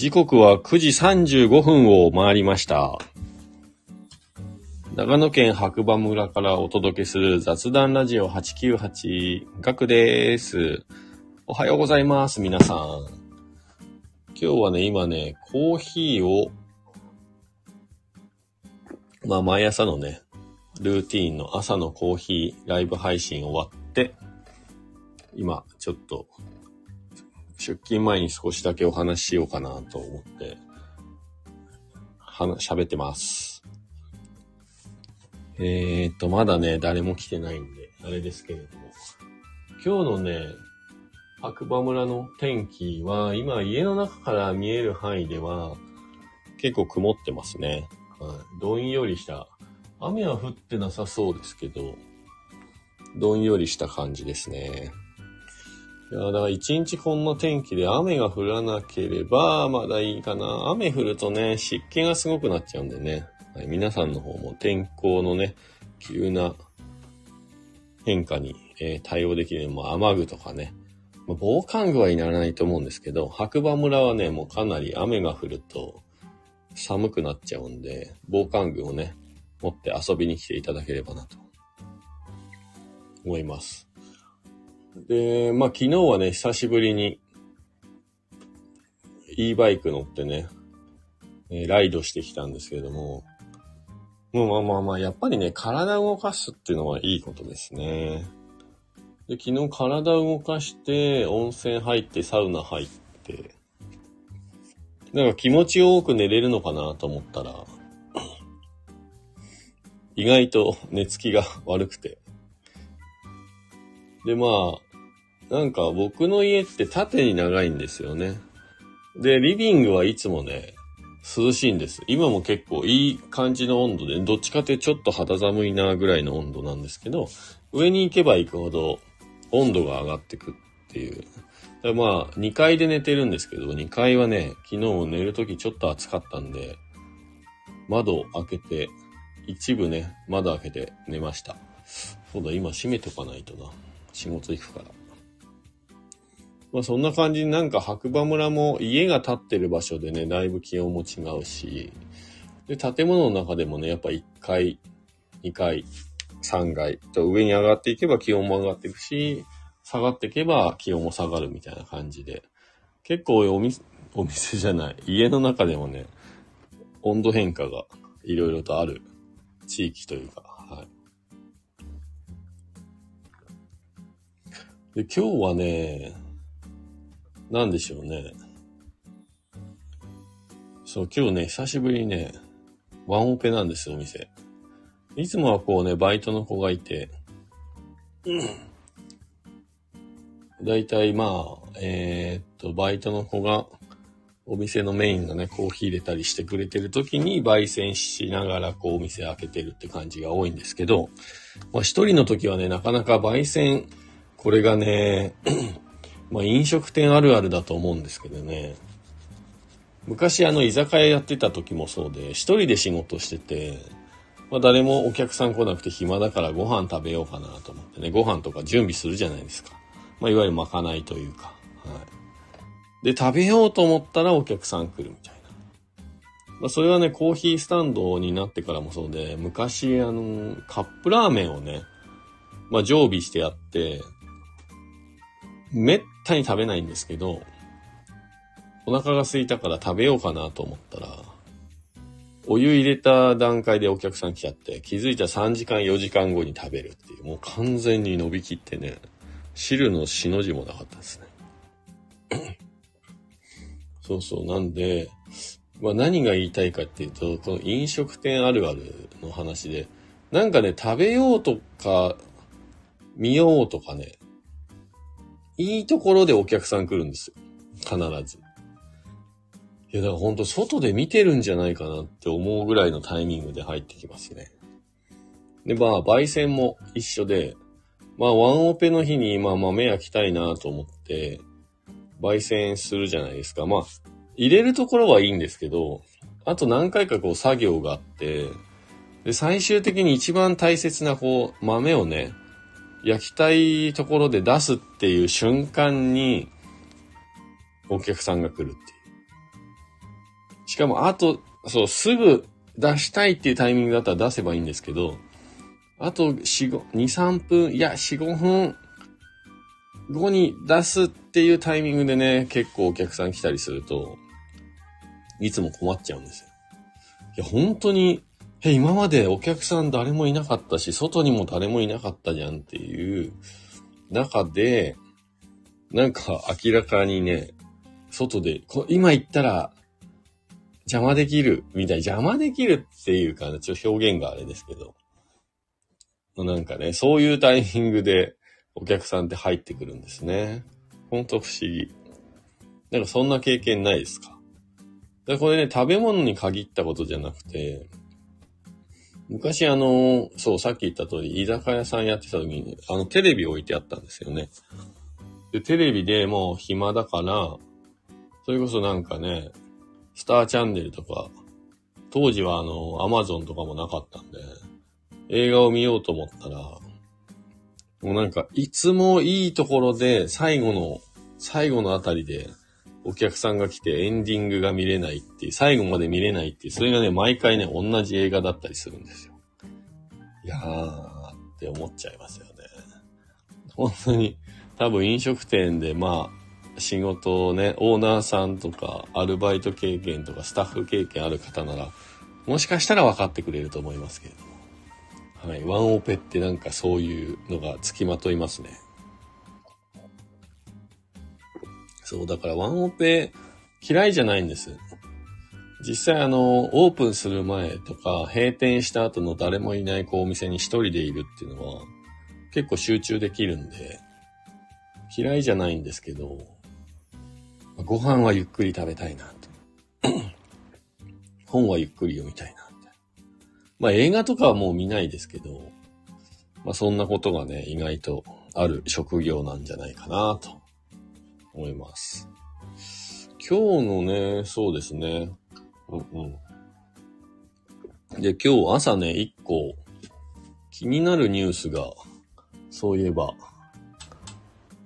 時刻は9時35分を回りました。長野県白馬村からお届けする雑談ラジオ898学です。おはようございます、皆さん。今日はね、今ね、コーヒーを、まあ、毎朝のね、ルーティーンの朝のコーヒーライブ配信終わって、今、ちょっと、出勤前に少しだけお話ししようかなと思って、喋ってます。えーっと、まだね、誰も来てないんで、あれですけれども。今日のね、白馬村の天気は、今家の中から見える範囲では、結構曇ってますね。はい。どんよりした、雨は降ってなさそうですけど、どんよりした感じですね。いや、だから一日こんな天気で雨が降らなければ、まだいいかな。雨降るとね、湿気がすごくなっちゃうんでね。はい、皆さんの方も天候のね、急な変化に、えー対応できる、まあ、雨具とかね。まあ、防寒具はいらないと思うんですけど、白馬村はね、もうかなり雨が降ると寒くなっちゃうんで、防寒具をね、持って遊びに来ていただければなと思います。で、まあ昨日はね、久しぶりに e バイク乗ってね、えーライドしてきたんですけれども、もうまあまあまあ、やっぱりね、体を動かすっていうのはいいことですね。で、昨日体を動かして、温泉入って、サウナ入って、なんか気持ちよく寝れるのかなと思ったら、意外と寝つきが悪くて。で、まあ、なんか僕の家って縦に長いんですよね。で、リビングはいつもね、涼しいんです。今も結構いい感じの温度で、どっちかってちょっと肌寒いなぐらいの温度なんですけど、上に行けば行くほど温度が上がってくっていう。だまあ、2階で寝てるんですけど、2階はね、昨日も寝るときちょっと暑かったんで、窓を開けて、一部ね、窓開けて寝ました。そうだ、今閉めとかないとな。仕事行くから。まあそんな感じになんか白馬村も家が建ってる場所でね、だいぶ気温も違うし、で、建物の中でもね、やっぱ1階、2階、3階と上に上がっていけば気温も上がっていくし、下がっていけば気温も下がるみたいな感じで、結構お店、お店じゃない、家の中でもね、温度変化がいろいろとある地域というか、で、今日はね、なんでしょうね。そう、今日ね、久しぶりにね、ワンオペなんですよ、お店。いつもはこうね、バイトの子がいて、だいたいまあ、えーっと、バイトの子が、お店のメインのね、コーヒー入れたりしてくれてる時に、焙煎しながら、こう、お店開けてるって感じが多いんですけど、まあ、一人の時はね、なかなか焙煎、これがね、まあ、飲食店あるあるだと思うんですけどね。昔あの居酒屋やってた時もそうで、一人で仕事してて、まあ誰もお客さん来なくて暇だからご飯食べようかなと思ってね、ご飯とか準備するじゃないですか。まあいわゆるまかないというか。はい。で、食べようと思ったらお客さん来るみたいな。まあそれはね、コーヒースタンドになってからもそうで、昔あの、カップラーメンをね、まあ常備してあって、めったに食べないんですけど、お腹が空いたから食べようかなと思ったら、お湯入れた段階でお客さん来ちゃって、気づいたら3時間4時間後に食べるっていう、もう完全に伸びきってね、汁のしの字もなかったですね。そうそう、なんで、まあ何が言いたいかっていうと、この飲食店あるあるの話で、なんかね、食べようとか、見ようとかね、いいところでお客さん来るんですよ。必ず。いや、だからほんと外で見てるんじゃないかなって思うぐらいのタイミングで入ってきますね。で、まあ、焙煎も一緒で、まあ、ワンオペの日に、まあ、豆焼きたいなと思って、焙煎するじゃないですか。まあ、入れるところはいいんですけど、あと何回かこう作業があって、で、最終的に一番大切なこう、豆をね、焼きたいところで出すっていう瞬間に、お客さんが来るっていう。しかも、あと、そう、すぐ出したいっていうタイミングだったら出せばいいんですけど、あと4、5、2、3分、いや、4、5分後に出すっていうタイミングでね、結構お客さん来たりすると、いつも困っちゃうんですよ。いや、本当に、え、今までお客さん誰もいなかったし、外にも誰もいなかったじゃんっていう中で、なんか明らかにね、外で、今言ったら邪魔できるみたい、邪魔できるっていうかね、ちょっと表現があれですけど、なんかね、そういうタイミングでお客さんって入ってくるんですね。ほんと不思議。なんかそんな経験ないですか？だこれね、食べ物に限ったことじゃなくて、昔あの、そう、さっき言った通り、居酒屋さんやってた時に、あの、テレビ置いてあったんですよね。で、テレビでもう暇だから、それこそなんかね、スターチャンネルとか、当時はあの、アマゾンとかもなかったんで、映画を見ようと思ったら、もうなんか、いつもいいところで、最後の、最後のあたりで、お客さんが来てエンディングが見れないっていう、最後まで見れないっていう、それがね、毎回ね、同じ映画だったりするんですよ。いやーって思っちゃいますよね。本当に、多分飲食店で、まあ、仕事をね、オーナーさんとか、アルバイト経験とか、スタッフ経験ある方なら、もしかしたら分かってくれると思いますけれども。はい。ワンオペってなんかそういうのが付きまといますね。そう、だからワンオペ嫌いじゃないんです。実際あの、オープンする前とか、閉店した後の誰もいないこうお店に一人でいるっていうのは、結構集中できるんで、嫌いじゃないんですけど、ご飯はゆっくり食べたいなと。本はゆっくり読みたいなって。まあ映画とかはもう見ないですけど、まあそんなことがね、意外とある職業なんじゃないかなと思います。今日のね、そうですね。うんうん。で、今日朝ね、一個気になるニュースが、そういえば、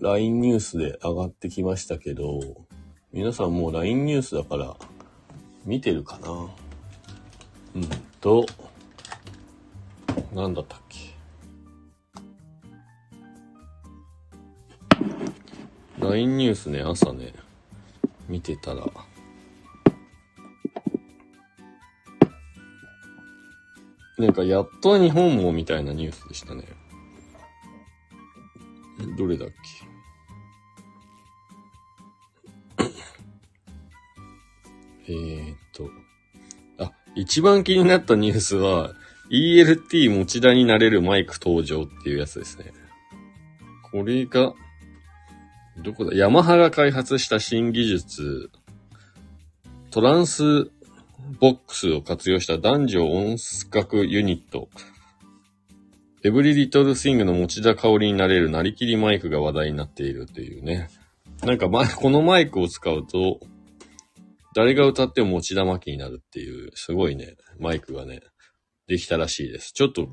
LINE ニュースで上がってきましたけど、皆さんもう LINE ニュースだから見てるかな？うんと、なんだったっけ？LINE ニュースね、朝ね、見てたら、なんか、やっと日本もみたいなニュースでしたね。どれだっけ えー、っと、あ、一番気になったニュースは、ELT 持ち田になれるマイク登場っていうやつですね。これが、どこだ？ヤマハが開発した新技術、トランスボックスを活用した男女音楽ユニット、エブリリトルスイングの持田香りになれるなりきりマイクが話題になっているというね。なんかま、このマイクを使うと、誰が歌っても持田巻になるっていう、すごいね、マイクがね、できたらしいです。ちょっと、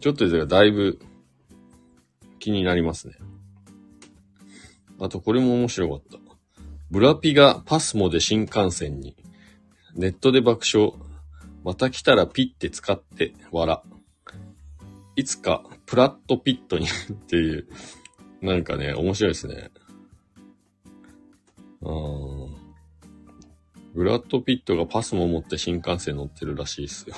ちょっと、だいぶ気になりますね。あと、これも面白かった。ブラピがパスモで新幹線に。ネットで爆笑。また来たらピッて使って笑。いつかプラットピットにっていう。なんかね、面白いですね。うん。ブラッドピットがパスモ持って新幹線乗ってるらしいですよ。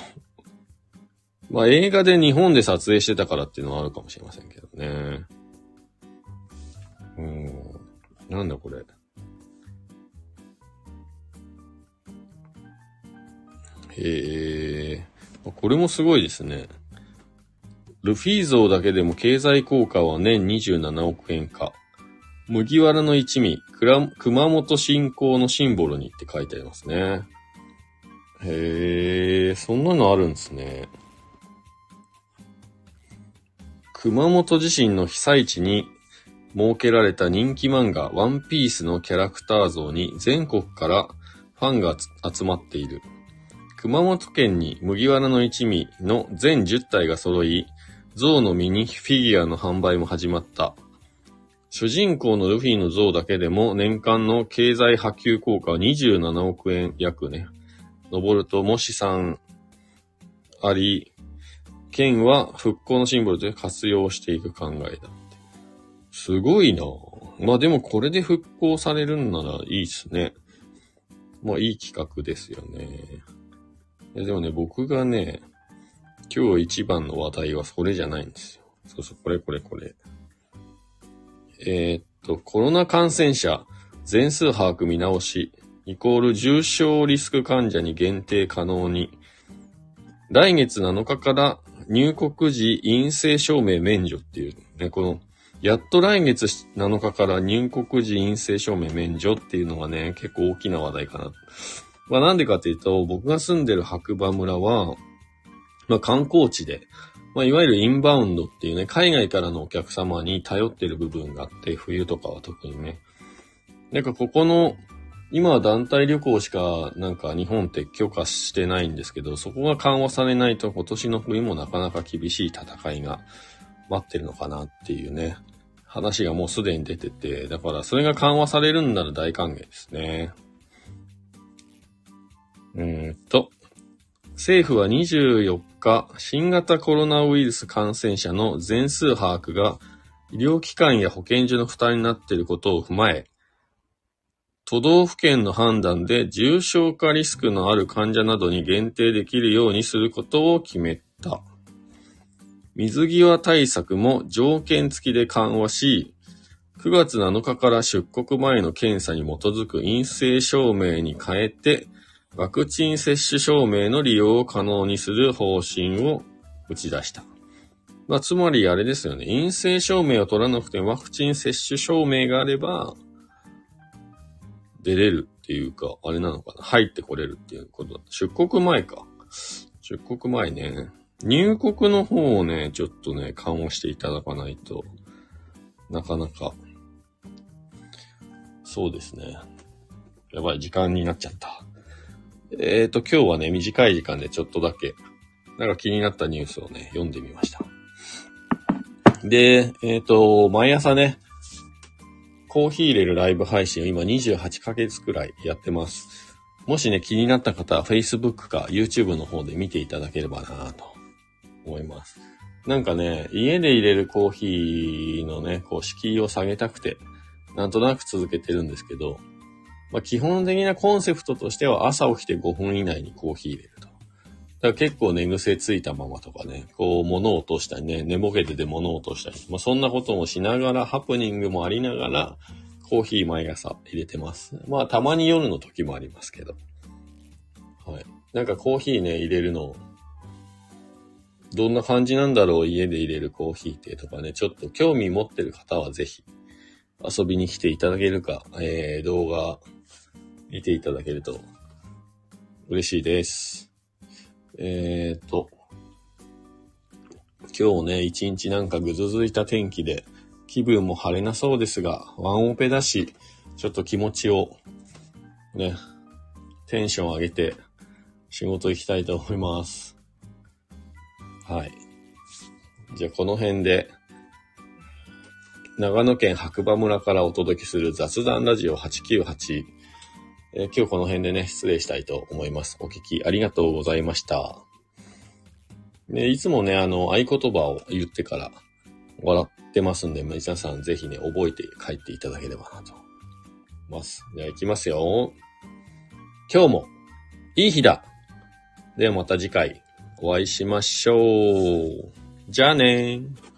まあ映画で日本で撮影してたからっていうのはあるかもしれませんけどね。うん。なんだこれ。へえ。これもすごいですね。ルフィ像だけでも経済効果は年27億円か。麦わらの一味、熊本信仰のシンボルにって書いてありますね。へえ、そんなのあるんですね。熊本地震の被災地に設けられた人気漫画ワンピースのキャラクター像に全国からファンが集まっている。熊本県に麦わらの一味の全10体が揃い、像のミニフィギュアの販売も始まった。主人公のルフィの像だけでも年間の経済波及効果は27億円約ね。登ると、もしさんあり、県は復興のシンボルとして活用していく考えだ。すごいなまあでもこれで復興されるんならいいっすね。まあいい企画ですよね。いやでもね、僕がね、今日一番の話題はそれじゃないんですよ。そうそう、これこれこれ。えー、っと、コロナ感染者全数把握見直し、イコール重症リスク患者に限定可能に、来月7日から入国時陰性証明免除っていう、ね、この、やっと来月7日から入国時陰性証明免除っていうのがね、結構大きな話題かな。まあなんでかっていうと、僕が住んでる白馬村は、まあ観光地で、まあいわゆるインバウンドっていうね、海外からのお客様に頼ってる部分があって、冬とかは特にね。なんかここの今は団体旅行しかなんか日本って許可してないんですけど、そこが緩和されないと今年の冬もなかなか厳しい戦いが待ってるのかなっていうね、話がもうすでに出てて、だからそれが緩和されるんなら大歓迎ですね。うーんと、政府は24日、新型コロナウイルス感染者の全数把握が医療機関や保健所の負担になっていることを踏まえ、都道府県の判断で重症化リスクのある患者などに限定できるようにすることを決めた。水際対策も条件付きで緩和し、9月7日から出国前の検査に基づく陰性証明に変えて、ワクチン接種証明の利用を可能にする方針を打ち出した。まあ、つまりあれですよね。陰性証明を取らなくてワクチン接種証明があれば、出れるっていうか、あれなのかな入ってこれるっていうことだ。出国前か。出国前ね。入国の方をね、ちょっとね、緩和していただかないと、なかなか、そうですね。やばい、時間になっちゃった。えっ、ー、と、今日はね、短い時間でちょっとだけ、なんか気になったニュースをね、読んでみました。で、えっ、ー、と、毎朝ね、コーヒー入れるライブ配信を今28ヶ月くらいやってます。もしね、気になった方は Facebook か YouTube の方で見ていただければなと思います。なんかね、家で入れるコーヒーのね、こう敷居を下げたくて、なんとなく続けてるんですけど、まあ、基本的なコンセプトとしては朝起きて5分以内にコーヒー入れると。だから結構寝癖ついたままとかね、こう物を落としたりね、寝ぼけてて物を落としたり、まあ、そんなこともしながら、ハプニングもありながら、コーヒー毎朝入れてます。まあ、たまに夜の時もありますけど。はい。なんかコーヒーね、入れるの、どんな感じなんだろう家で入れるコーヒーってとかね、ちょっと興味持ってる方はぜひ遊びに来ていただけるか、えー、動画見ていただけると嬉しいです。えーと、今日ね、一日なんかぐずずいた天気で、気分も晴れなそうですが、ワンオペだし、ちょっと気持ちを、ね、テンション上げて、仕事行きたいと思います。はい。じゃあこの辺で、長野県白馬村からお届けする雑談ラジオ898、えー、今日この辺でね、失礼したいと思います。お聞きありがとうございました。ね、いつもね、あの、合言葉を言ってから笑ってますんで、皆さんぜひね、覚えて帰っていただければなと思います。じゃあ行きますよ。今日もいい日だではまた次回お会いしましょう。じゃあねー。